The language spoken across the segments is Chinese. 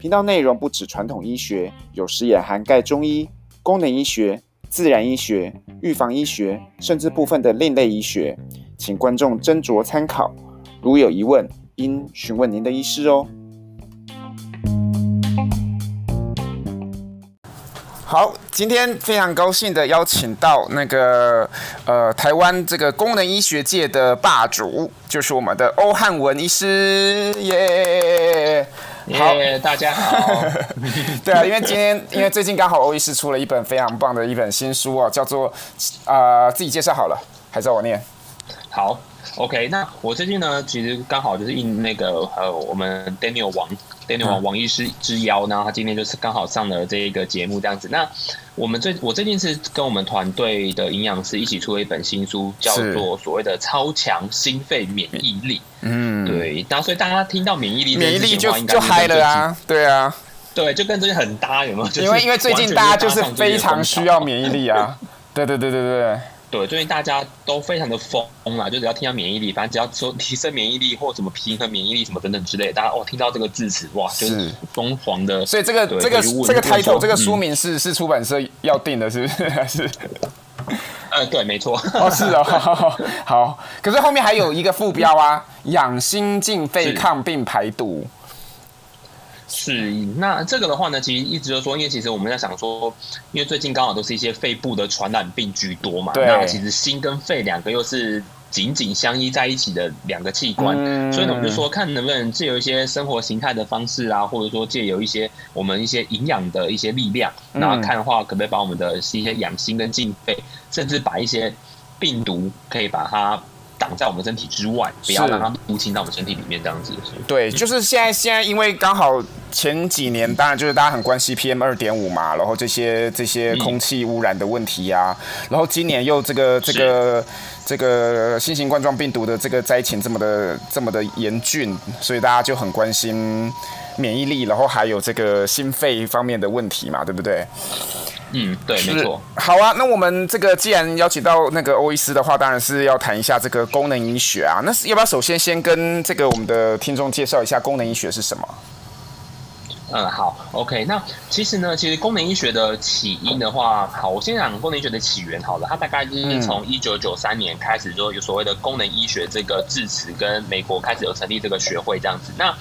频道内容不止传统医学，有时也涵盖中医、功能医学。自然医学、预防医学，甚至部分的另类医学，请观众斟酌参考。如有疑问，应询问您的医师哦。好，今天非常高兴的邀请到那个呃，台湾这个功能医学界的霸主，就是我们的欧汉文医师，耶、好，yeah, 大家好。对啊，因为今天，因为最近刚好欧医师出了一本非常棒的一本新书哦，叫做啊、呃，自己介绍好了，还是我念？好，OK，那我最近呢，其实刚好就是应那个呃，我们 Daniel 王。王王医师之邀，然后他今天就是刚好上了这一个节目这样子。那我们最我最近是跟我们团队的营养师一起出了一本新书，叫做所谓的超强心肺免疫力。嗯，对。然后所以大家听到免疫力，免疫力就就嗨了啊，对啊，对，就跟最近很搭，有没有？就是、因为因为最近大家就是非常需要免疫力啊。对对对对对。对，最近大家都非常的疯啦，就只要听到免疫力，反正只要说提升免疫力或什么平衡免疫力什么等等之类，大家哦听到这个字词，哇，就是疯狂的。所以这个这个这个 title 这个书名是、嗯、是出版社要定的，是不是？还是？呃，对，没错。哦，是哦，好。可是后面还有一个副标啊，养心静肺抗病排毒。是，那这个的话呢，其实一直就说，因为其实我们在想说，因为最近刚好都是一些肺部的传染病居多嘛，那其实心跟肺两个又是紧紧相依在一起的两个器官，嗯、所以呢，我们就说看能不能借由一些生活形态的方式啊，或者说借由一些我们一些营养的一些力量，然后看的话，可不可以把我们的一些养心跟进肺，甚至把一些病毒可以把它。挡在我们身体之外，不要让它入侵到我们身体里面，这样子。对，就是现在，现在因为刚好前几年，当然就是大家很关心 PM 二点五嘛，然后这些这些空气污染的问题呀、啊，然后今年又这个这个这个新型冠状病毒的这个灾情这么的这么的严峻，所以大家就很关心免疫力，然后还有这个心肺方面的问题嘛，对不对？嗯，对，没错。好啊，那我们这个既然邀请到那个欧医师的话，当然是要谈一下这个功能医学啊。那是要不要首先先跟这个我们的听众介绍一下功能医学是什么？嗯，好，OK。那其实呢，其实功能医学的起因的话，好，我先讲功能医学的起源好了。它大概就是从一九九三年开始，就有所谓的功能医学这个字词，跟美国开始有成立这个学会这样子。那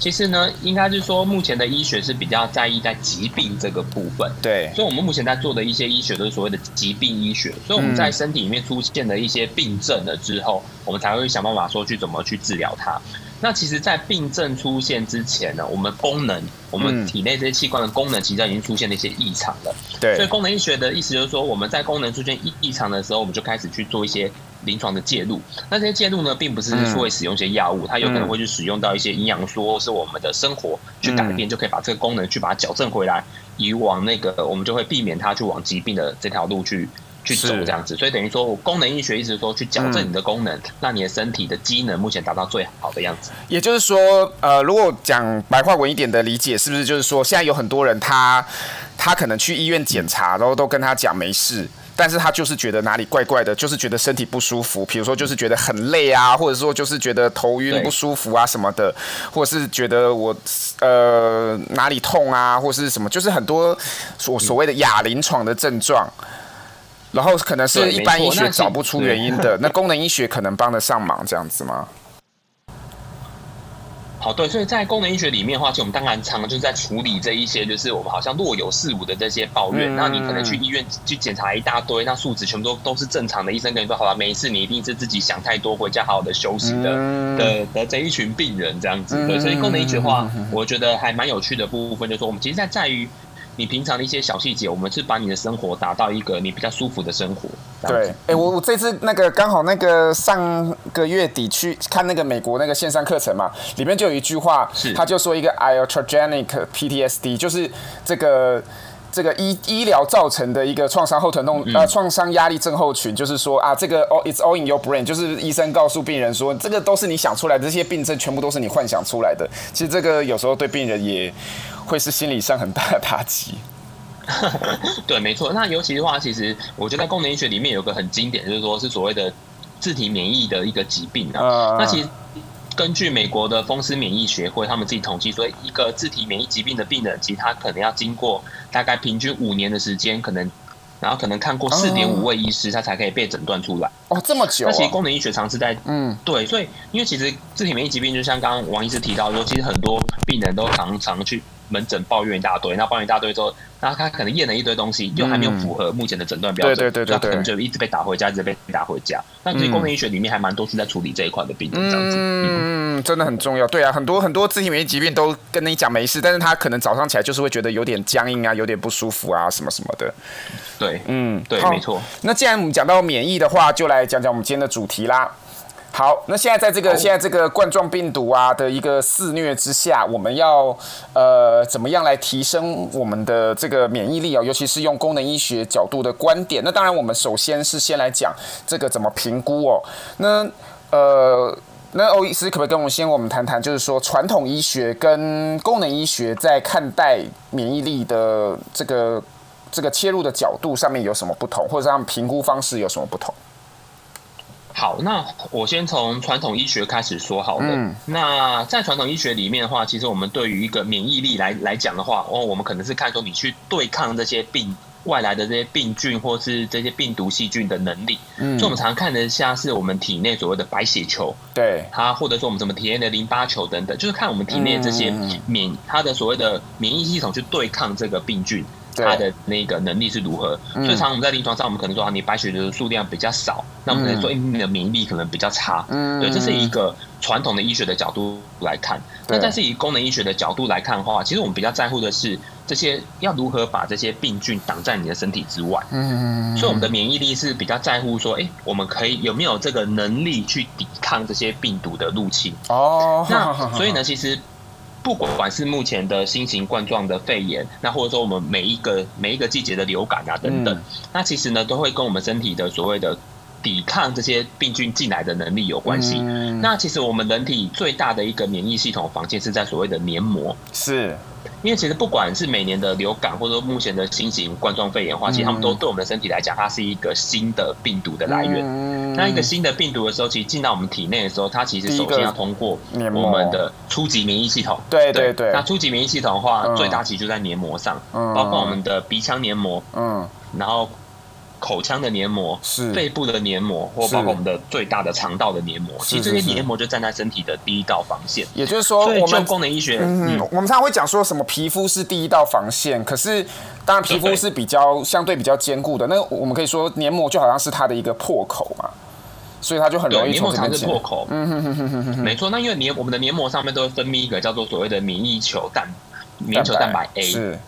其实呢，应该是说，目前的医学是比较在意在疾病这个部分。对，所以我们目前在做的一些医学都是所谓的疾病医学。所以我们在身体里面出现了一些病症了之后，我们才会想办法说去怎么去治疗它。那其实，在病症出现之前呢，我们功能，我们体内这些器官的功能，其实已经出现了一些异常了。对，所以功能医学的意思就是说，我们在功能出现异异常的时候，我们就开始去做一些。临床的介入，那这些介入呢，并不是说会使用一些药物，嗯，它有可能会去使用到一些营养素，或是我们的生活去改变，嗯，就可以把这个功能去把它矫正回来，以往那个我们就会避免它去往疾病的这条路去去走这样子。所以等于说，我功能医学意思是说去矫正你的功能，嗯，让你的身体的机能目前达到最好的样子。也就是说，呃，如果讲白话文一点的理解，是不是就是说，现在有很多人他他可能去医院检查，然后都跟他讲没事。但是他就是觉得哪里怪怪的，就是觉得身体不舒服，比如说就是觉得很累啊，或者说就是觉得头晕不舒服啊什么的，或者是觉得我呃哪里痛啊，或是什么，就是很多所所谓的哑临床的症状，然后可能是一般医学找不出原因的，那功能医学可能帮得上忙这样子吗？好，对，所以在功能医学里面的话，其实我们当然常常就是在处理这一些，就是我们好像若有似无的这些抱怨。嗯、那你可能去医院去检查一大堆，那数值全部都都是正常的，医生跟你说好了，没事，你一定是自己想太多，回家好好的休息的、嗯、的的这一群病人这样子。对，所以功能医学的话，我觉得还蛮有趣的部分，就是说我们其实在在于你平常的一些小细节，我们是把你的生活达到一个你比较舒服的生活。对，哎、欸，我我这次那个刚好那个上个月底去看那个美国那个线上课程嘛，里面就有一句话，是他就说一个 iatrogenic PTSD，就是这个。这个医医疗造成的一个创伤后疼痛，呃，创伤压力症候群，就是说啊，这个 all it's all in your brain，就是医生告诉病人说，这个都是你想出来的，这些病症全部都是你幻想出来的。其实这个有时候对病人也会是心理上很大的打击。对，没错。那尤其的话，其实我觉得在功能医学里面有个很经典，就是说是所谓的自体免疫的一个疾病啊。呃、那其实。根据美国的风湿免疫学会，他们自己统计说，一个自体免疫疾病的病人，其实他可能要经过大概平均五年的时间，可能，然后可能看过四点五位医师，他才可以被诊断出来。哦，这么久、啊。那其实功能医学常是在，嗯，对，所以因为其实自体免疫疾病，就像刚刚王医师提到说，其实很多病人都常常去门诊抱怨一大堆，那抱怨一大堆之后。然后他可能验了一堆东西，又还没有符合目前的诊断标准，嗯、对对对对，他可能就一直被打回家，一直被打回家。那其实功能医学里面还蛮多是在处理这一块的病人，这样子，嗯，嗯真的很重要。对啊，很多很多自体免疫疾病都跟你讲没事，但是他可能早上起来就是会觉得有点僵硬啊，有点不舒服啊，什么什么的。对，嗯，对，没错。那既然我们讲到免疫的话，就来讲讲我们今天的主题啦。好，那现在在这个现在这个冠状病毒啊的一个肆虐之下，我们要呃怎么样来提升我们的这个免疫力啊？尤其是用功能医学角度的观点。那当然，我们首先是先来讲这个怎么评估哦。那呃，那欧医师可不可以跟我们先我们谈谈，就是说传统医学跟功能医学在看待免疫力的这个这个切入的角度上面有什么不同，或者他们评估方式有什么不同？好，那我先从传统医学开始说好了。嗯，那在传统医学里面的话，其实我们对于一个免疫力来来讲的话，哦，我们可能是看说你去对抗这些病外来的这些病菌或是这些病毒细菌的能力。嗯，所以我们常常看的像是我们体内所谓的白血球，对它，或者说我们怎么体内的淋巴球等等，就是看我们体内这些免它的所谓的免疫系统去对抗这个病菌。它的那个能力是如何？所以，常常我们在临床上，我们可能说啊，你白血球的数量比较少，那我们可能说，你的免疫力可能比较差。嗯，对，这是一个传统的医学的角度来看。那但是以功能医学的角度来看的话，其实我们比较在乎的是这些要如何把这些病菌挡在你的身体之外。嗯，所以我们的免疫力是比较在乎说，哎，我们可以有没有这个能力去抵抗这些病毒的入侵？哦，那所以呢，其实。不管是目前的新型冠状的肺炎，那或者说我们每一个每一个季节的流感啊等等，嗯、那其实呢都会跟我们身体的所谓的抵抗这些病菌进来的能力有关系。嗯、那其实我们人体最大的一个免疫系统防线是在所谓的黏膜，是。因为其实不管是每年的流感，或者说目前的新型冠状肺炎的话，其实他们都对我们的身体来讲，它是一个新的病毒的来源。嗯、那一个新的病毒的时候，其实进到我们体内的时候，它其实首先要通过我们的初级免疫系统。对对对。那初级免疫系统的话，嗯、最大其实就在黏膜上，嗯、包括我们的鼻腔黏膜。嗯。然后。口腔的黏膜是肺部的黏膜，或包括我们的最大的肠道的黏膜，其实这些黏膜就站在身体的第一道防线。也就是说，我们功能医学，嗯，我们常常会讲说什么皮肤是第一道防线，可是当然皮肤是比较相对比较坚固的。那我们可以说黏膜就好像是它的一个破口嘛，所以它就很容易。黏膜才是破口。嗯哼哼哼哼，没错。那因为黏我们的黏膜上面都会分泌一个叫做所谓的免疫球蛋免疫球蛋白 A 是。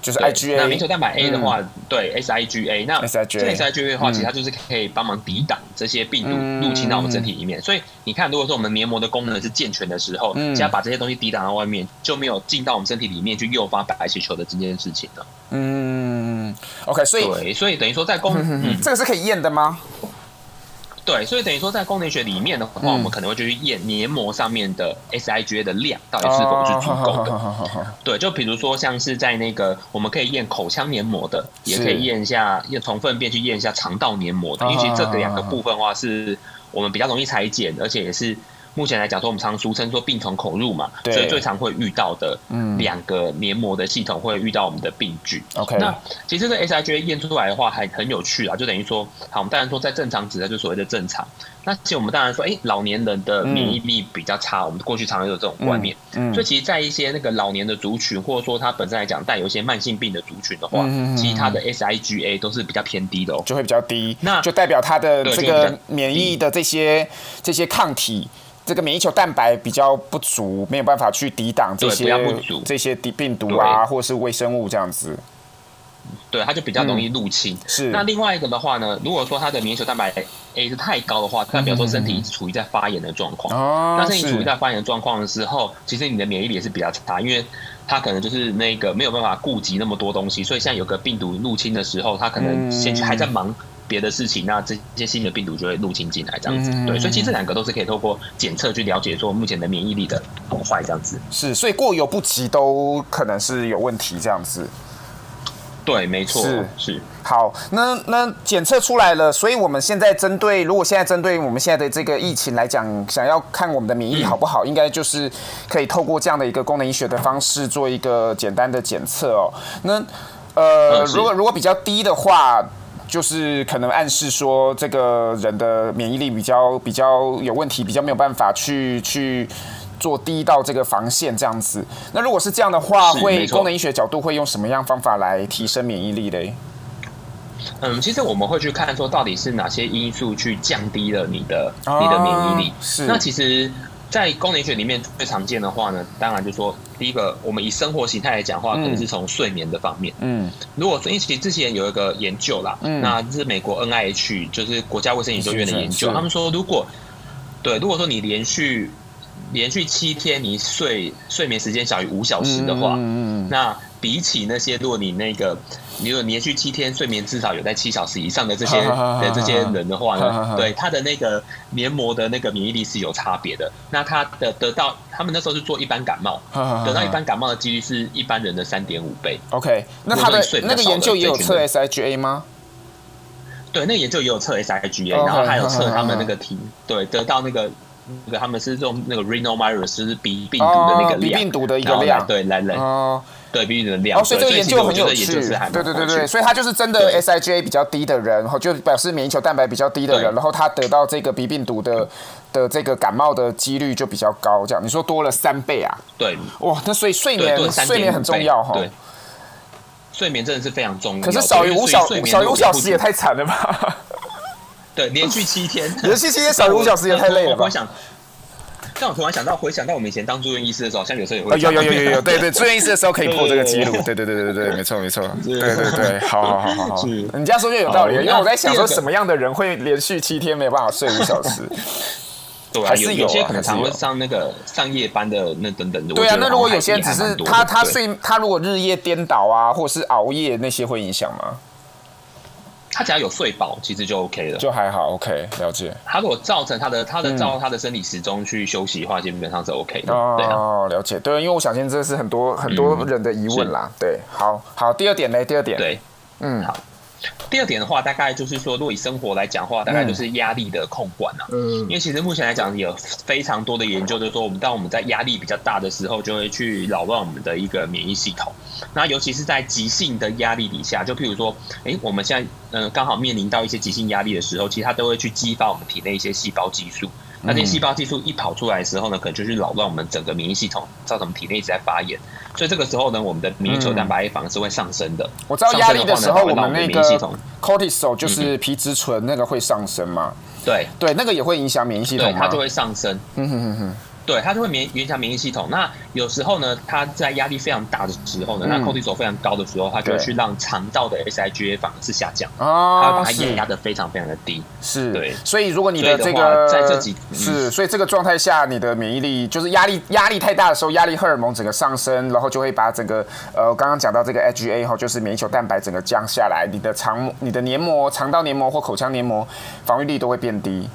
就是 IgA，那免疫球蛋白 A 的话，嗯、对 SIGA，那 SIGA SIGA 的话，其实它就是可以帮忙抵挡这些病毒入侵到我们身体里面。嗯、所以你看，如果说我们黏膜的功能是健全的时候，嗯、只要把这些东西抵挡到外面，就没有进到我们身体里面去诱发白血球的这件事情了。嗯，OK，所以对，所以等于说在功 这个是可以验的吗？对，所以等于说，在功能学里面的话，嗯、我们可能会去验黏膜上面的 SIGA 的量到底是否是足够的。哦、对，就比如说像是在那个，我们可以验口腔黏膜的，也可以验一下，验从粪便去验一下肠道黏膜的，因为其实这两个部分的话，是我们比较容易裁剪，而且也是。目前来讲，说我们常俗称说病从口入嘛，所以最常会遇到的两个黏膜的系统会遇到我们的病菌。OK，那其实这个 SIGA 验出来的话还很有趣啊，就等于说，好，我们当然说在正常值的就所谓的正常。那其实我们当然说，哎、欸，老年人的免疫力比较差，嗯、我们过去常常有这种观念。嗯，嗯所以其实，在一些那个老年的族群，或者说他本身来讲带有一些慢性病的族群的话，嗯、其实他的 SIGA 都是比较偏低的哦，就会比较低。那就代表他的这个免疫的这些这些抗体。这个免疫球蛋白比较不足，没有办法去抵挡这些这些病毒啊，或是微生物这样子。对，它就比较容易入侵。嗯、是。那另外一个的话呢，如果说它的免疫球蛋白 A 是太高的话，代表说身体一直处于在发炎的状况。哦、嗯。那身体处于在发炎的状况的时候，其实你的免疫力也是比较差，因为它可能就是那个没有办法顾及那么多东西，所以现在有个病毒入侵的时候，它可能先去还在忙别的事情，嗯、那这些新的病毒就会入侵进来，这样子。嗯、对，所以其实这两个都是可以透过检测去了解说目前的免疫力的好坏，这样子。是，所以过犹不及都可能是有问题，这样子。对，没错，是是。好，那那检测出来了，所以我们现在针对，如果现在针对我们现在的这个疫情来讲，想要看我们的免疫力好不好，嗯、应该就是可以透过这样的一个功能医学的方式做一个简单的检测哦。那呃，嗯、如果如果比较低的话，就是可能暗示说这个人的免疫力比较比较有问题，比较没有办法去去。做第一道这个防线这样子，那如果是这样的话，会功能医学角度会用什么样方法来提升免疫力嘞？嗯，其实我们会去看说，到底是哪些因素去降低了你的、啊、你的免疫力。是。那其实，在功能医学里面最常见的话呢，当然就是说，第一个，我们以生活形态来讲的话，可能是从睡眠的方面。嗯。如果说，因为其实之前有一个研究啦，嗯，那这是美国 NIH，就是国家卫生研究院的研究，他们说，如果对，如果说你连续连续七天你睡睡眠时间小于五小时的话，嗯嗯、那比起那些如果你那个，你如果连续七天睡眠至少有在七小时以上的这些的这些人的话呢，对他的那个黏膜的那个免疫力是有差别的。那他的得到他们那时候是做一般感冒，得到一般感冒的几率是一般人的三点五倍。OK，那他的那个研究也有测 SIGA 吗？对，那个研究也有测 SIGA，然后还有测他们那个体，对，得到那个。那个他们是用那个 rhinovirus，就是鼻病毒的那个量，鼻病毒的一个量，对，来来，哦，对，鼻病毒的量。哦，所以这个研究很有趣，对对对对，所以他就是真的 SIGA 比较低的人，然后就表示免疫球蛋白比较低的人，然后他得到这个鼻病毒的的这个感冒的几率就比较高，这样。你说多了三倍啊？对，哇，那所以睡眠睡眠很重要哈，对，睡眠真的是非常重要，可是少于五小少于五小时也太惨了吧？对，连续七天，连续七天少于五小时也太累了吧？我想，但我突然想到，回想到我们以前当住院医师的时候，好像有时候也会。有有有有有，对对，住院医师的时候可以破这个记录。对对对对对，没错没错。对对对，好好好好好。你这样说就有道理，因为我在想说，什么样的人会连续七天没有办法睡五小时？对，还是有些可能常会上那个上夜班的那等等的。对啊，那如果有些人只是他他睡他如果日夜颠倒啊，或是熬夜那些会影响吗？他只要有睡饱，其实就 OK 了，就还好。OK，了解。他如果造成他的他的照他的生理时钟去休息的话，基本上是 OK 的。哦，了解。对，因为我相信这是很多很多人的疑问啦。对，好好。第二点呢？第二点。对，嗯，好。第二点的话，大概就是说，如果以生活来讲的话，大概就是压力的控管啊。嗯。因为其实目前来讲，有非常多的研究，就是说，我们当我们在压力比较大的时候，就会去扰乱我们的一个免疫系统。那尤其是在急性的压力底下，就譬如说，哎，我们现在嗯刚好面临到一些急性压力的时候，其实它都会去激发我们体内一些细胞激素。那这些细胞激素一跑出来的时候呢，可能就是扰乱我们整个免疫系统，造成体内一直在发炎。所以这个时候呢，我们的免疫球蛋白反而是会上升的。我知道压力的时候，我们那个 cortisol 就是皮质醇那个会上升嘛？对对，那个也会影响免疫系统，它就会上升。嗯哼哼哼。对，它就会免影响免疫系统。那有时候呢，它在压力非常大的时候呢，嗯、那 cortisol 非常高的时候，它就会去让肠道的 SIGA 反而是下降，哦、它会把它压压的非常非常的低。是，对。所以如果你的这个在这几、嗯、是，所以这个状态下，你的免疫力就是压力压力太大的时候，压力荷尔蒙整个上升，然后就会把整个呃，我刚刚讲到这个 IgA 哈，就是免疫球蛋白整个降下来，你的肠、你的黏膜、肠道黏膜或口腔黏膜防御力都会变低。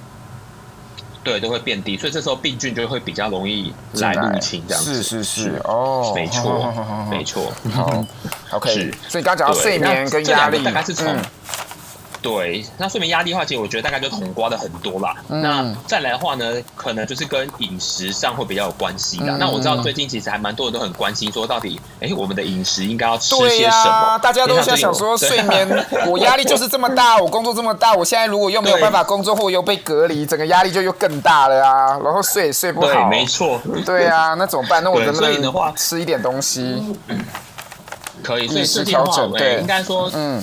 对，都会变低，所以这时候病菌就会比较容易来入侵，这样子。是是是，哦，没错，没错。好，OK。是，所以刚刚讲到睡眠跟压力，大概是从。对，那睡眠压力的话，其实我觉得大概就统括的很多啦。嗯、那再来的话呢，可能就是跟饮食上会比较有关系的。嗯、那我知道最近其实还蛮多人都很关心，说到底，哎，我们的饮食应该要吃些什么？啊、大家都在想说，睡眠，我压力就是这么大，我工作这么大，我现在如果又没有办法工作，或又被隔离，整个压力就又更大了啊。然后睡也睡不好，对，没错。对啊，那怎么办？那我能不能的话吃一点东西？可以，所以吃调整，对，应该说，嗯。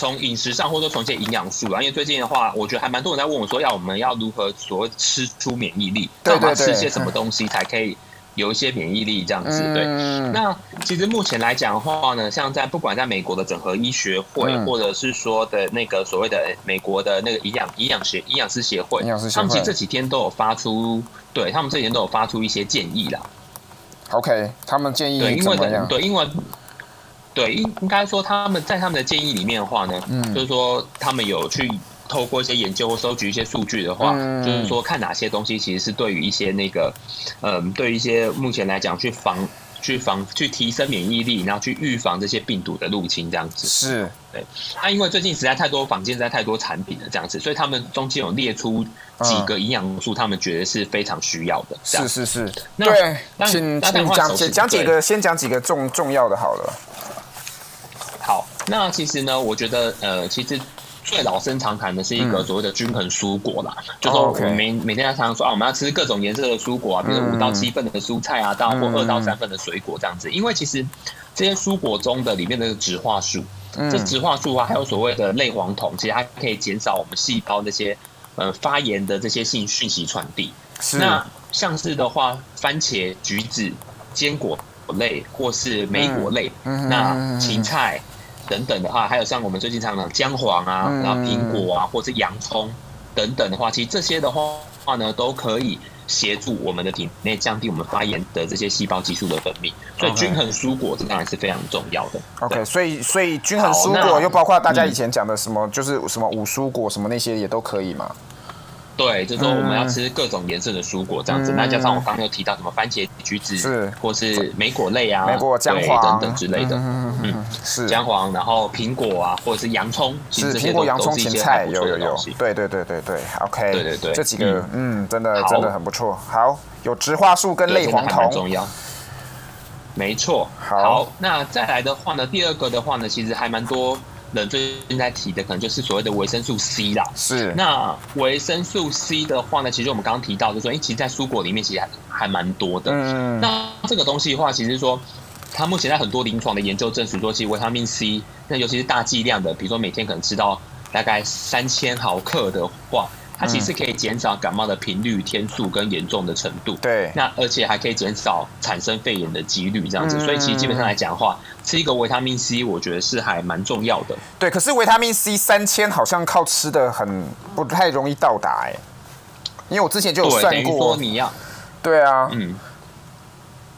从饮食上，或者从一些营养素啊，因为最近的话，我觉得还蛮多人在问我说，要我们要如何所谓吃出免疫力，对对对，吃些什么东西才可以有一些免疫力这样子。对，嗯、那其实目前来讲的话呢，像在不管在美国的整合医学会，嗯、或者是说的那个所谓的美国的那个营养营养学营养师协会，他们其实这几天都有发出，对他们这几天都有发出一些建议啦。OK，他们建议怎么样？对，因为。对，应应该说他们在他们的建议里面的话呢，嗯，就是说他们有去透过一些研究或收集一些数据的话，嗯，就是说看哪些东西其实是对于一些那个，嗯，对于一些目前来讲去防、去防、去提升免疫力，然后去预防这些病毒的入侵这样子。是，对。那、啊、因为最近实在太多房间实在太多产品了这样子，所以他们中间有列出几个营养素，他们觉得是非常需要的。是是是，那对。那请请讲讲几个，先讲几个重重要的好了。好，那其实呢，我觉得呃，其实最老生常谈的是一个所谓的均衡蔬果啦，嗯、就说我们每每天常常说啊，我们要吃各种颜色的蔬果啊，比如五到七份的蔬菜啊，到或二到三份的水果这样子，因为其实这些蔬果中的里面的植化素，嗯、这植化素啊，还有所谓的类黄酮，其实它可以减少我们细胞那些呃发炎的这些信讯息传递。那像是的话，番茄、橘子、坚果类或是莓果类，嗯、那芹菜。等等的话，还有像我们最近常讲姜黄啊，嗯、然后苹果啊，或者是洋葱等等的话，其实这些的话话呢，都可以协助我们的体内降低我们发炎的这些细胞激素的分泌。所以均衡蔬果这当然是非常重要的。OK，所以所以均衡蔬果又包括大家以前讲的什么，嗯、就是什么五蔬果什么那些也都可以嘛。对，就是说我们要吃各种颜色的蔬果这样子，那、嗯、加上我刚刚有提到什么番茄、橘子，是。或是莓果类啊，莓果、姜黄等等之类的，嗯，嗯是。姜黄，然后苹果啊，或者是洋葱，其实这些都都是一些还不错的东西。对对对对对，OK，对对对，这几个嗯，嗯，真的真的很不错。好，有植化素跟类黄酮，重要。没错，好，好，那再来的话呢，第二个的话呢，其实还蛮多。人最近在提的可能就是所谓的维生素 C 啦。是。那维生素 C 的话呢，其实我们刚刚提到就是说，哎，其实，在蔬果里面其实还还蛮多的。嗯。那这个东西的话，其实说，它目前在很多临床的研究证实说，其实维他命 C，那尤其是大剂量的，比如说每天可能吃到大概三千毫克的话。它其实可以减少感冒的频率、天数跟严重的程度。对，那而且还可以减少产生肺炎的几率，这样子。嗯、所以其实基本上来讲的话，吃一个维他命 C，我觉得是还蛮重要的。对，可是维他命 C 三千好像靠吃的很不太容易到达哎，因为我之前就有算过。说你要。对啊。嗯。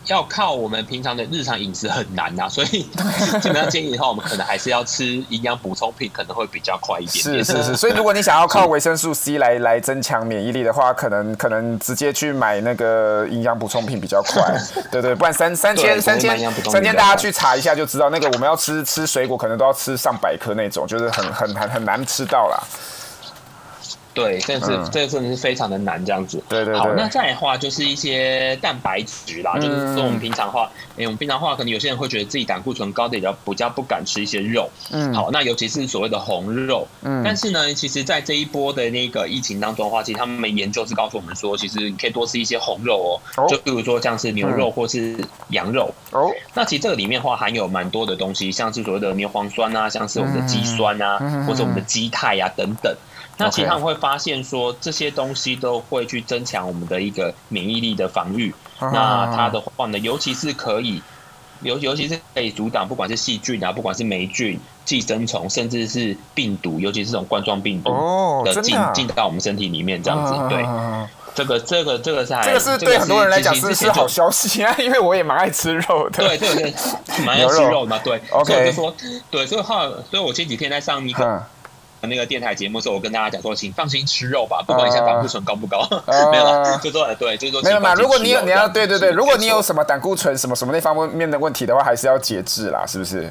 要靠我们平常的日常饮食很难呐、啊，所以基本上建议的话，我们可能还是要吃营养补充品，可能会比较快一点，点。是是是，所以如果你想要靠维生素 C 来 来增强免疫力的话，可能可能直接去买那个营养补充品比较快。对，对对，不然三三千三千三千，大家去查一下就知道，那个我们要吃吃水果，可能都要吃上百颗那种，就是很很很很难吃到啦。对，这是、嗯、这个真的是非常的难这样子。对对对。好，那再来的话就是一些蛋白质啦，嗯、就是说我们平常的话，哎，我们平常的话可能有些人会觉得自己胆固醇高的比较比较不敢吃一些肉。嗯。好，那尤其是所谓的红肉。嗯。但是呢，其实，在这一波的那个疫情当中的话，其实他们研究是告诉我们说，其实你可以多吃一些红肉哦。哦。就比如说像是牛肉或是羊肉。哦。那其实这个里面的话含有蛮多的东西，像是所谓的牛磺酸啊，像是我们的肌酸啊，嗯、或者我们的肌肽啊等等。那其实他们会发现说，这些东西都会去增强我们的一个免疫力的防御。那它的话呢，尤其是可以，尤尤其是可以阻挡不管是细菌啊，不管是霉菌、寄生虫，甚至是病毒，尤其是这种冠状病毒的进进到我们身体里面这样子。对，这个这个这个是这个是对很多人来讲是是好消息啊，因为我也蛮爱吃肉的。对对对，蛮爱吃肉的嘛。对，OK。所以就说，对，所以话，所以我前几天在上一个。那个电台节目的时候，我跟大家讲说，请放心吃肉吧，不管你现在胆固醇高不高，呃、没有了，就说对，就说没有嘛。如果你有你要对对对，如果你有什么胆固醇什么什么那方面的问题的话，还是要节制啦，是不是？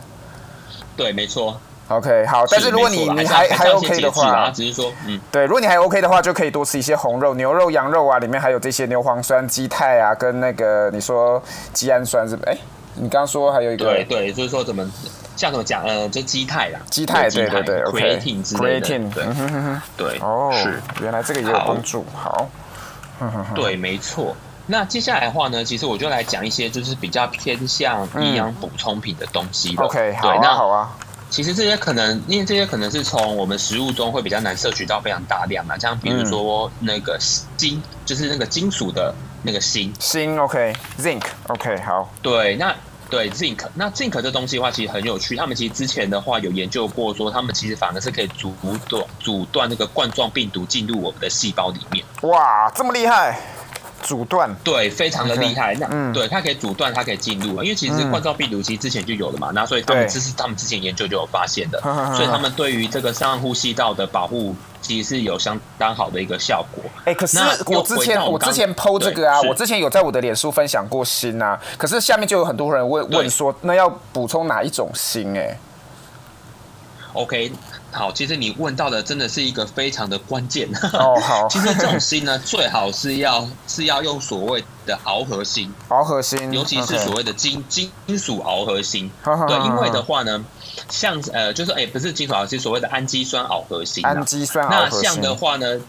对，没错。OK，好，但是如果你你还还 OK 的话，只是说，嗯，对，如果你还 OK 的话，就可以多吃一些红肉、牛肉、羊肉啊，里面还有这些牛磺酸、肌肽啊，跟那个你说肌氨酸是不是？哎，你刚刚说还有一个，对对，就是说怎么。像怎么讲？呃，就基肽啦，基肽，对对对，creatine 之类的，对，对，哦，是，原来这个也有帮助，好，对，没错。那接下来的话呢，其实我就来讲一些就是比较偏向营养补充品的东西了。OK，好，那好啊。其实这些可能，因为这些可能是从我们食物中会比较难摄取到非常大量嘛，像比如说那个金，嗯、就是那个金属的那个锌。锌，OK，zinc，OK，、okay, 好。对，那对 zinc，那 zinc 这东西的话，其实很有趣。他们其实之前的话有研究过，说他们其实反而是可以阻断阻断那个冠状病毒进入我们的细胞里面。哇，这么厉害！阻断对，非常的厉害。Okay, 那、嗯、对它可以阻断，它可以进入。因为其实冠状病毒其实之前就有了嘛，嗯、那所以他们这是他们之前研究就有发现的，所以他们对于这个上呼吸道的保护其实是有相当好的一个效果。哎、欸，可是我之前我，我之前 PO 这个啊，我之前有在我的脸书分享过锌啊，可是下面就有很多人问问说，那要补充哪一种锌？哎，OK。好，其实你问到的真的是一个非常的关键。哦，好。其实这种心呢，最好是要是要用所谓的螯合锌，螯合锌，尤其是所谓的金金金属螯合锌。对，因为的话呢，像呃，就是哎，不是金属螯合锌，所谓的氨基酸螯合锌。氨基酸那像的话呢，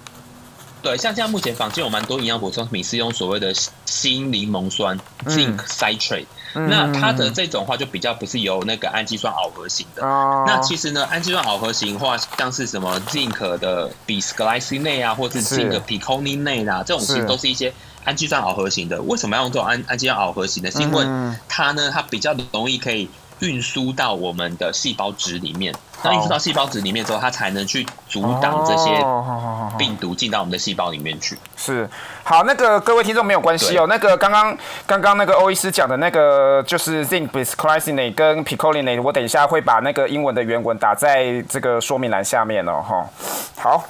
对，像现在目前坊间有蛮多营养补充品是用所谓的锌柠檬酸 （zinc citrate）。那它的这种话就比较不是由那个氨基酸螯合型的。哦。那其实呢，氨基酸螯合型的话，像是什么 zinc 的 bisglycinate 啊，或者是 zinc picolinate 啊，这种其实都是一些氨基酸螯合型的。为什么要用这种氨氨基酸螯合型呢？是因为它呢，它比较容易可以。运输到我们的细胞质里面，那运输到细胞质里面之后，它才能去阻挡这些病毒进到我们的细胞里面去。是，好，那个各位听众没有关系哦。那个刚刚刚刚那个欧医师讲的那个就是 zinc bisglycinate 跟 picolinate，我等一下会把那个英文的原文打在这个说明栏下面哦。哈，好，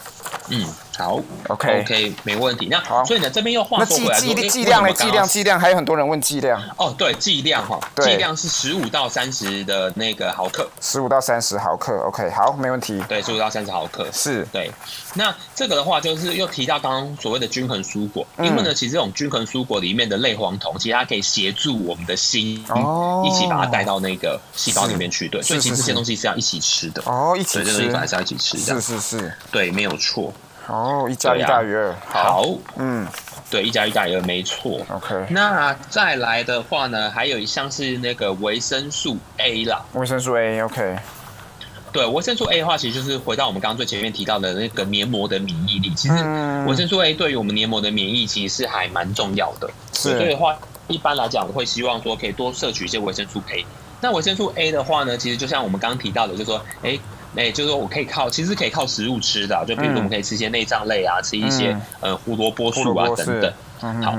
嗯。好，OK OK，没问题。那好，所以呢，这边又话说回来，剂剂剂量呢？剂量剂量还有很多人问剂量。哦，对，剂量哈，剂量是十五到三十的那个毫克，十五到三十毫克。OK，好，没问题。对，十五到三十毫克是。对，那这个的话就是又提到刚刚所谓的均衡蔬果，因为呢，其实这种均衡蔬果里面的类黄酮，其实它可以协助我们的心哦，一起把它带到那个细胞里面去。对，所以其实这些东西是要一起吃的哦，一起吃，这些东西还是要一起吃的。是是是，对，没有错。哦，一加一大于二。啊、好，嗯，对，一加一大于二，没错。OK，那再来的话呢，还有一项是那个维生素 A 啦。维生素 A，OK。对，维生素 A 的话，其实就是回到我们刚刚最前面提到的那个黏膜的免疫力。其实维生素 A 对于我们黏膜的免疫其实是还蛮重要的。是。所以的话，一般来讲，我会希望说可以多摄取一些维生素 A。那维生素 A 的话呢，其实就像我们刚刚提到的，就是说，哎。哎、欸，就是说我可以靠，其实可以靠食物吃的，就比如说我们可以吃一些内脏类啊，嗯、吃一些呃胡萝卜素啊等等。嗯、好，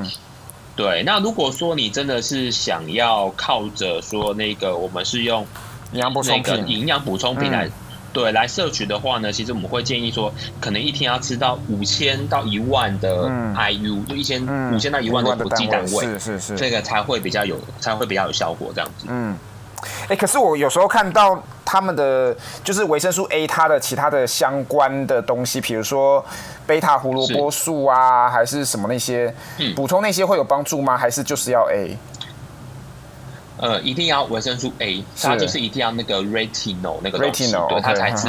对。那如果说你真的是想要靠着说那个我们是用营养补充，营养补充品来、嗯、对来摄取的话呢，其实我们会建议说，可能一天要吃到五千到一万的 IU，、嗯、就一千五千到一万的国际单位，是是是，这个才会比较有，才会比较有效果这样子。嗯。哎、欸，可是我有时候看到他们的就是维生素 A，它的其他的相关的东西，比如说贝塔胡萝卜素啊，还是什么那些，补充那些会有帮助吗？还是就是要 A？呃，一定要维生素 A，它就是一定要那个 retinol 那个东西，Retinol, 对，它才是，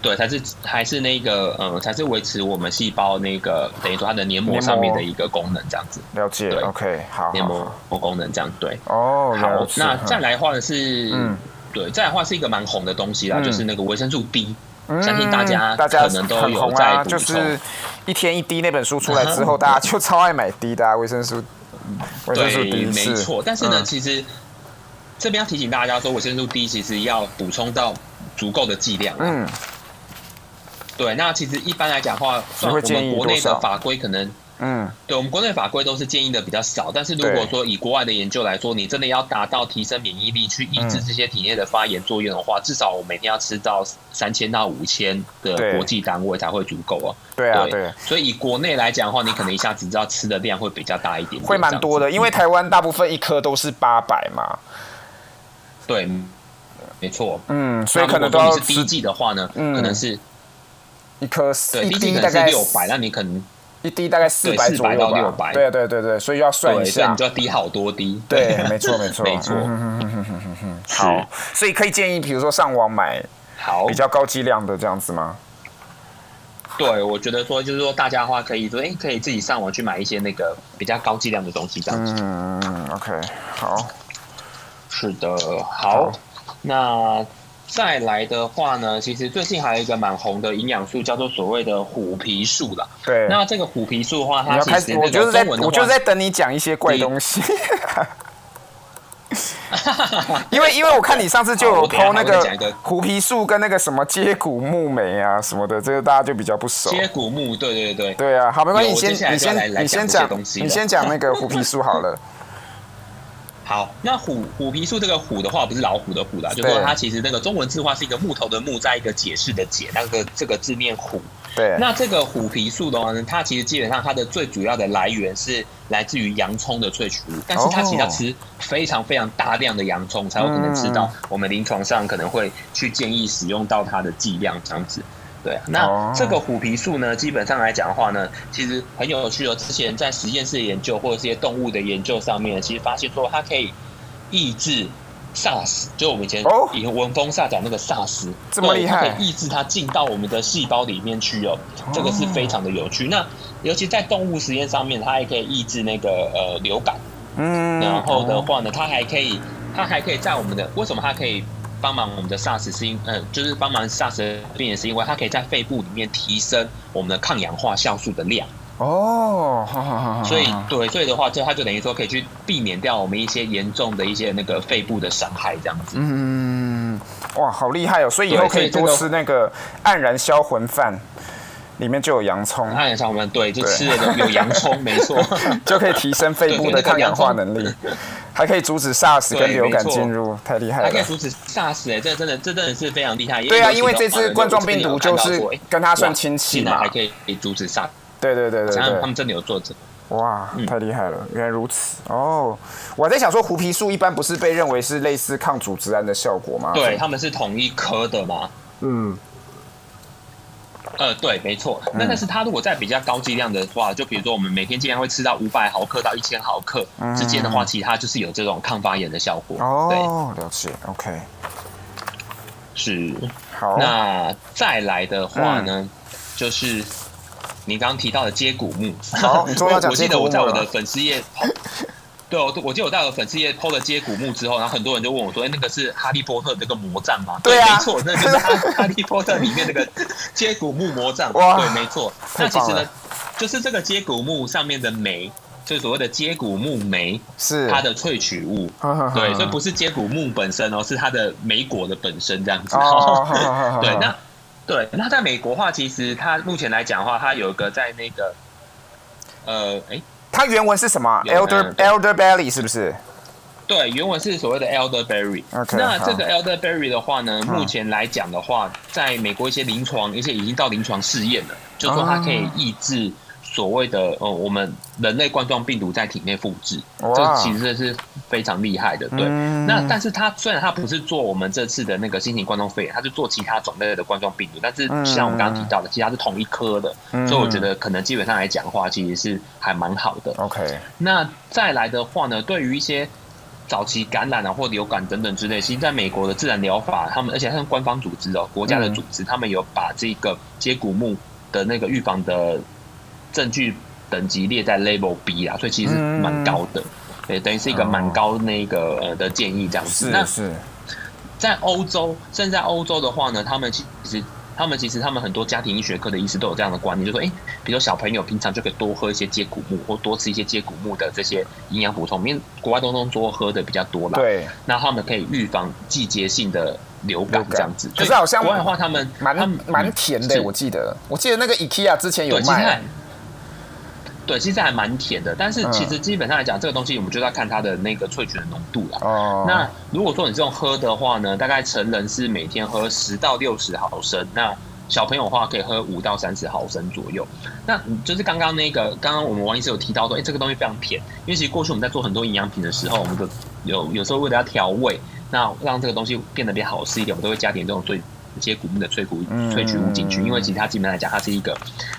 对，才是还是那个呃，才是维持我们细胞那个等于说它的黏膜上面的一个功能这样子。了解对，OK，好，黏膜功能这样对。哦，好，那再来的话是，嗯，对，再来的话是一个蛮红的东西啦，就是那个维生素 D，相信大家大家可能都有在。就是一天一滴那本书出来之后，大家就超爱买 D 的维生素。对，没错。但是呢，其实。这边要提醒大家说，维生素 D 其实要补充到足够的剂量。嗯，对。那其实一般来讲的话，我们国内的法规可能，嗯，对我们国内法规都是建议的比较少。但是如果说以国外的研究来说，你真的要达到提升免疫力，去抑制这些体内的发炎作用的话，至少我每天要吃到三千到五千的国际单位才会足够哦。对啊，对。所以以国内来讲的话，你可能一下子知道吃的量会比较大一点，会蛮多的。因为台湾大部分一颗都是八百嘛。对，没错。嗯，所以可能都要是滴剂的话呢，嗯，可能是一颗对，滴剂可能是六百，那你可能一滴大概四百左右吧六百。对对对对，所以要算一下，你就要滴好多滴。对，没错没错没错。好，所以可以建议，比如说上网买好比较高剂量的这样子吗？对，我觉得说就是说大家的话可以说，哎，可以自己上网去买一些那个比较高剂量的东西这样子。嗯，OK，好。是的，好，好，那再来的话呢，其实最近还有一个蛮红的营养素，叫做所谓的虎皮素啦。对，那这个虎皮素的话，它其实我就是在，我就是在等你讲一些怪东西。因为因为我看你上次就有 po 那个虎皮素跟那个什么接骨木莓啊什么的，这个大家就比较不熟。接骨木，对对对对啊，好，没关系，你先你先你先讲，你先讲那个虎皮素好了。好，那虎虎皮树这个虎的话，不是老虎的虎啦，就是说它其实那个中文字话是一个木头的木，在一个解释的解，那个这个字念虎。对，那这个虎皮树的话呢，它其实基本上它的最主要的来源是来自于洋葱的萃取物，但是它其实要吃非常非常大量的洋葱，才有可能吃到我们临床上可能会去建议使用到它的剂量这样子。对，那这个虎皮素呢，基本上来讲的话呢，其实很有趣哦。之前在实验室研究或者这些动物的研究上面，其实发现说它可以抑制 SARS，就我们以前以前闻风丧胆那个 SARS，这么厉害，可以抑制它进到我们的细胞里面去哦。这个是非常的有趣。那尤其在动物实验上面，它还可以抑制那个呃流感。嗯，然后的话呢，它还可以，它还可以在我们的为什么它可以？帮忙我们的 SARS 是因，呃，就是帮忙 SARS 的病人是因为它可以在肺部里面提升我们的抗氧化酵素的量。哦，好好好。所以对，所以的话，就它就等于说可以去避免掉我们一些严重的一些那个肺部的伤害，这样子。嗯，哇，好厉害哦！所以以后可以多吃那个黯然销魂饭。里面就有洋葱，那也像我们对，就吃了有洋葱，没错，就可以提升肺部的抗氧化能力，还可以阻止 SARS 跟流感进入，太厉害了。还可以阻止 SARS 哎，这真的，这真的是非常厉害。对啊，因为这次冠状病毒就是跟它算亲戚嘛，还可以阻止 SARS。对对对对对，他们真的有做这个。哇，太厉害了，原来如此哦。我还在想说，虎皮素一般不是被认为是类似抗组织胺的效果吗？对，他们是同一科的嘛。嗯。呃，对，没错。那但是它如果在比较高剂量的话，就比如说我们每天尽量会吃到五百毫克到一千毫克之间的话，其实它就是有这种抗发炎的效果。哦，了解。OK，是。好。那再来的话呢，就是你刚刚提到的接骨木。好，你终于要讲 接骨木了。我记得我在我的粉丝页。对，我我记得我在我粉丝页 PO 了接骨木之后，然后很多人就问我说：“哎，那个是哈利波特那个魔杖吗？”对啊，没错，那就是哈 哈利波特里面那个接骨木魔杖。哇，对，没错。那其实呢，就是这个接骨木上面的酶，就是所谓的接骨木酶，是它的萃取物。对，所以不是接骨木本身哦，是它的莓果的本身这样子。哦，对，那对，那在美国的话，其实它目前来讲的话，它有一个在那个呃，哎。它原文是什么？Elder Elderberry 是不是？对，原文是所谓的 Elderberry。Okay, 那这个 Elderberry 的话呢，目前来讲的话，在美国一些临床，一些已经到临床试验了，就是说它可以抑制。所谓的呃，我们人类冠状病毒在体内复制，这其实是非常厉害的。对，嗯、那但是它虽然它不是做我们这次的那个新型冠状肺炎，它是做其他种类的冠状病毒，但是像我们刚刚提到的，其实它是同一科的，嗯、所以我觉得可能基本上来讲的话，其实是还蛮好的。OK，那再来的话呢，对于一些早期感染啊或流感等等之类，其实在美国的自然疗法，他们而且他们官方组织哦，国家的组织，他们有把这个接骨木的那个预防的。证据等级列在 Level B 啊，所以其实蛮高的，对，等于是一个蛮高那个呃的建议这样子。是是，在欧洲，甚至在欧洲的话呢，他们其实他们其实他们很多家庭医学科的医师都有这样的观念，就说，哎，比如小朋友平常就可以多喝一些接骨木，或多吃一些接骨木的这些营养补充，因为国外当中多喝的比较多啦。对，那他们可以预防季节性的流感这样子。可是好像国外的话，他们蛮蛮甜的，我记得，我记得那个 IKEA 之前有卖。对，其实还蛮甜的，但是其实基本上来讲，嗯、这个东西我们就要看它的那个萃取的浓度了。哦。那如果说你这种喝的话呢，大概成人是每天喝十到六十毫升，那小朋友的话可以喝五到三十毫升左右。那就是刚刚那个，刚刚我们王医师有提到说，哎，这个东西非常甜，因为其实过去我们在做很多营养品的时候，我们就有有时候为了要调味，那让这个东西变得比较好吃一点，我们都会加点这种最。接骨木的萃骨萃取物进去，因为其实它基本上来讲，它是一个，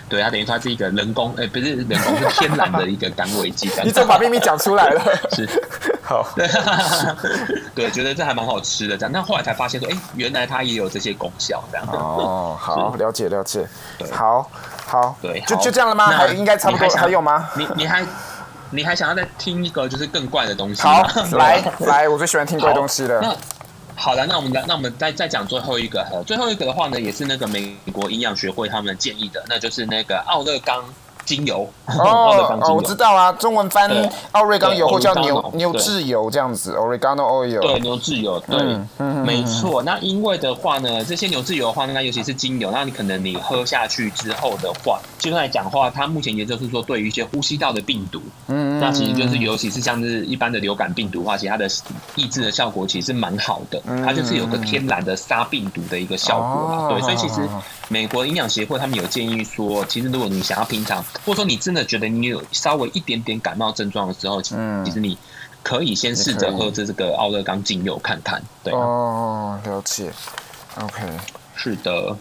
对，它等于说它是一个人工，哎，不是人工，是天然的一个甘味剂。你怎么把秘密讲出来了？是，好，对，觉得这还蛮好吃的，这样。但后来才发现说，哎，原来它也有这些功效，这样。哦，好，了解了解。对，好，好，对，就就这样了吗？还应该差不多，还有吗？你你还你还想要再听一个就是更怪的东西？好，来来，我最喜欢听怪东西了。好了，那我们来，那我们再再讲最后一个，最后一个的话呢，也是那个美国营养学会他们建议的，那就是那个奥勒冈。精油哦哦，我知道啊，中文翻奥瑞冈油或叫牛牛质油这样子，Oregano oil。对，牛质油，对，没错。那因为的话呢，这些牛质油的话，那尤其是精油，那你可能你喝下去之后的话，就来讲话，它目前研究是说，对于一些呼吸道的病毒，嗯，那其实就是尤其是像是一般的流感病毒的话，其实它的抑制的效果其实是蛮好的，它就是有个天然的杀病毒的一个效果嘛，对，所以其实美国营养协会他们有建议说，其实如果你想要平常。或者说你真的觉得你有稍微一点点感冒症状的时候，嗯，其实你可以先试着喝这这个奥勒冈精油看看，对。哦，了解。OK，是的。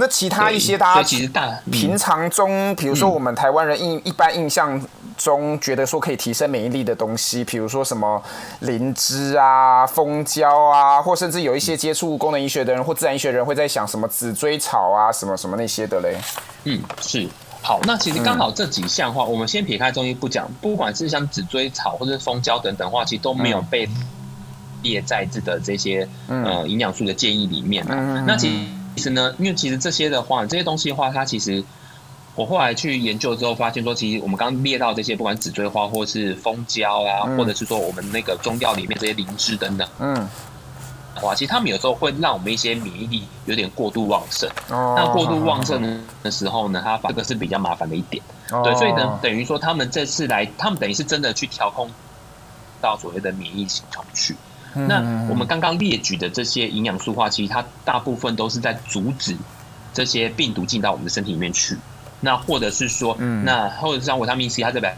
那其他一些大家其实大平常中，比如说我们台湾人印一般印象中觉得说可以提升免疫力的东西，比如说什么灵芝啊、蜂胶啊，或甚至有一些接触功能医学的人或自然医学的人会在想什么紫锥草啊、什么什么那些的嘞。嗯，是。好，那其实刚好这几项话，嗯、我们先撇开中医不讲，不管是像紫锥草或者是蜂胶等等的话，其实都没有被列在这的这些、嗯、呃营养素的建议里面、啊。嗯、那其实呢，因为其实这些的话，这些东西的话，它其实我后来去研究之后发现说，其实我们刚列到这些，不管紫锥花或是蜂胶啊，嗯、或者是说我们那个中药里面这些灵芝等等，嗯。哇，其实他们有时候会让我们一些免疫力有点过度旺盛。哦。那过度旺盛的时候呢，它这个是比较麻烦的一点。哦。对，所以呢，等于说他们这次来，他们等于是真的去调控到所谓的免疫系统去。嗯。那我们刚刚列举的这些营养素化，其实它大部分都是在阻止这些病毒进到我们的身体里面去。那或者是说，嗯。那或者是像维他命 C，它这边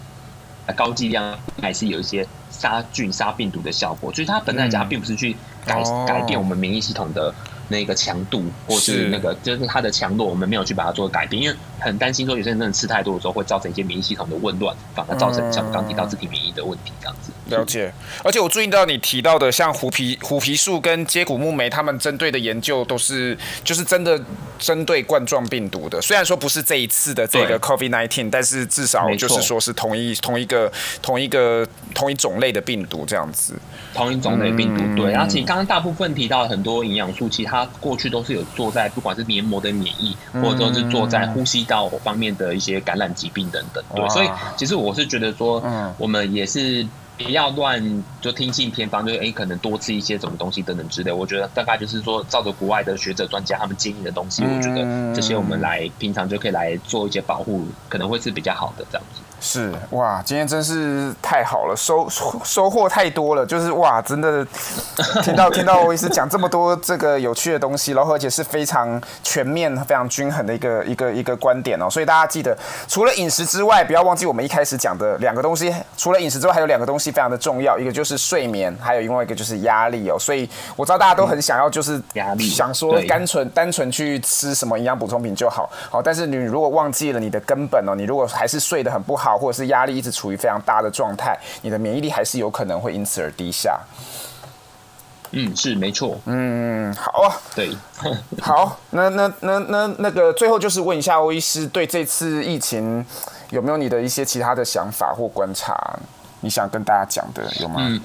高剂量还是有一些杀菌、杀病毒的效果。所以它本来讲，并不是去。改改变我们免疫系统的那个强度，或是那个就是它的强弱，我们没有去把它做改变，因为很担心说有些人真的吃太多的时候会造成一些免疫系统的紊乱，反而造成像我刚提到自体免疫的问题这样子。了解，而且我注意到你提到的像虎皮虎皮素跟接骨木莓，他们针对的研究都是就是真的针对冠状病毒的，虽然说不是这一次的这个 COVID-19，但是至少就是说是同一同一个同一个同一种类的病毒这样子。同一种类病毒，对。而且刚刚大部分提到很多营养素，其实它过去都是有做在不管是黏膜的免疫，或者说是做在呼吸道方面的一些感染疾病等等，对。所以其实我是觉得说，我们也是不要乱就听信偏方，就哎可能多吃一些什么东西等等之类。我觉得大概就是说，照着国外的学者专家他们建议的东西，我觉得这些我们来平常就可以来做一些保护，可能会是比较好的这样子。是哇，今天真是太好了，收收获太多了，就是哇，真的听到 听到欧医师讲这么多这个有趣的东西，然后而且是非常全面、非常均衡的一个一个一个观点哦。所以大家记得，除了饮食之外，不要忘记我们一开始讲的两个东西。除了饮食之外，还有两个东西非常的重要，一个就是睡眠，还有另外一个就是压力哦。所以我知道大家都很想要，就是压力，想说单纯单纯去吃什么营养补充品就好，好，但是你如果忘记了你的根本哦，你如果还是睡得很不好。或者是压力一直处于非常大的状态，你的免疫力还是有可能会因此而低下。嗯，是没错。嗯，好啊。对，好。那那那那那个最后就是问一下欧医师，对这次疫情有没有你的一些其他的想法或观察？你想跟大家讲的有吗？嗯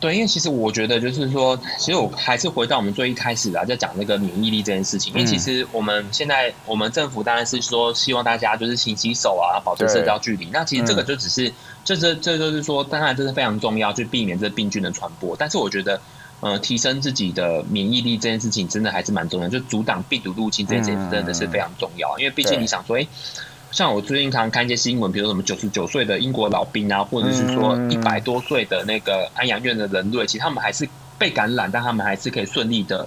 对，因为其实我觉得就是说，其实我还是回到我们最一开始啊，在讲那个免疫力这件事情。因为其实我们现在我们政府当然是说希望大家就是勤洗手啊，保持社交距离。那其实这个就只是，这这这就是说，当然这是非常重要，去避免这病菌的传播。但是我觉得，呃，提升自己的免疫力这件事情，真的还是蛮重要，就阻挡病毒入侵这件事情真的是非常重要。因为毕竟你想说，哎。像我最近常看一些新闻，比如说什么九十九岁的英国老兵啊，或者是说一百多岁的那个安养院的人类，其实他们还是被感染，但他们还是可以顺利的，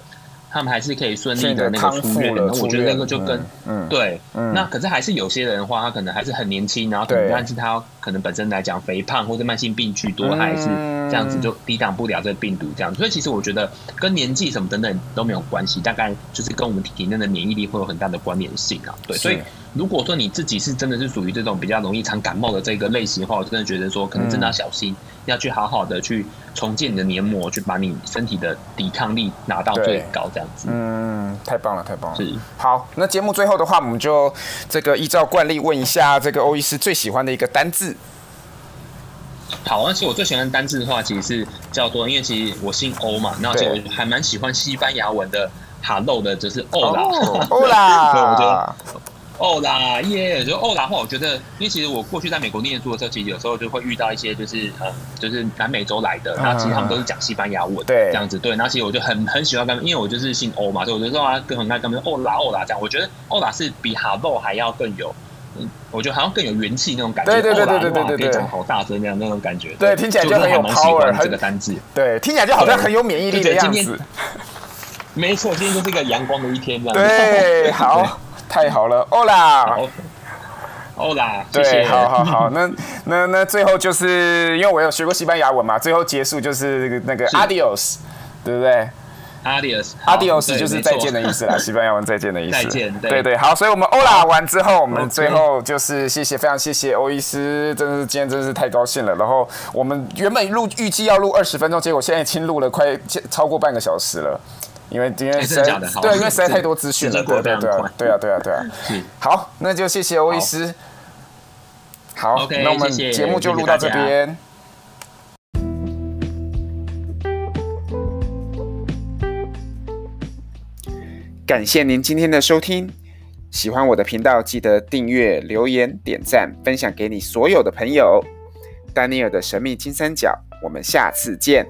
他们还是可以顺利的那个出院。那我觉得那个就跟嗯对，那可是还是有些人的话，他可能还是很年轻，然后可能但是他可能本身来讲肥胖或者慢性病居多，他还是这样子就抵挡不了这个病毒这样子。所以其实我觉得跟年纪什么等等都没有关系，大概就是跟我们体内的免疫力会有很大的关联性啊。对，所以。如果说你自己是真的是属于这种比较容易常感冒的这个类型的话，我真的觉得说可能真的要小心，嗯、要去好好的去重建你的黏膜，去把你身体的抵抗力拿到最高，这样子。嗯，太棒了，太棒了。是。好，那节目最后的话，我们就这个依照惯例问一下这个欧医师最喜欢的一个单字。好，而且我最喜欢的单字的话，其实是叫做，因为其实我姓欧嘛，然后其实我还蛮喜欢西班牙文的 “hello” 的，就是 “hola”，hola，对，我觉得。欧啦耶，就欧啦话，我觉得，因为其实我过去在美国念书的时候，其实有时候就会遇到一些就是呃，就是南美洲来的，那其实他们都是讲西班牙文，对，这样子，对，那其实我就很很喜欢跟，因为我就是姓欧嘛，所以我就说啊，跟很爱跟他们欧啦欧啦这样，我觉得欧啦是比哈喽还要更有，嗯，我觉得好像更有元气那种感觉，对对对对对对对，可以讲好大声那样那种感觉，对，听起来就很有 power，这个单字，对，听起来就好像很有免疫力的样子，没错，今天就是一个阳光的一天，这样，对，好。太好了，欧啦，欧啦，对，谢谢。好好好，那 那那最后就是因为我有学过西班牙文嘛，最后结束就是那个 adios，对不对？adios，adios 就是再见的意思啦，西班牙文再见的意思。再见，对对，对好，所以我们欧啦完之后，我们最后就是谢谢，非常谢谢欧医师，真的是今天真的是太高兴了。然后我们原本录预计要录二十分钟，结果现在已经录了快超过半个小时了。因为今天实在对，因为实在太多资讯了，对对对，对啊对啊对啊对啊。好，那就谢谢欧医师。好，那我们节目就录到这边。感谢您今天的收听，喜欢我的频道，记得订阅、留言、点赞、分享给你所有的朋友。丹尼尔的神秘金三角，我们下次见。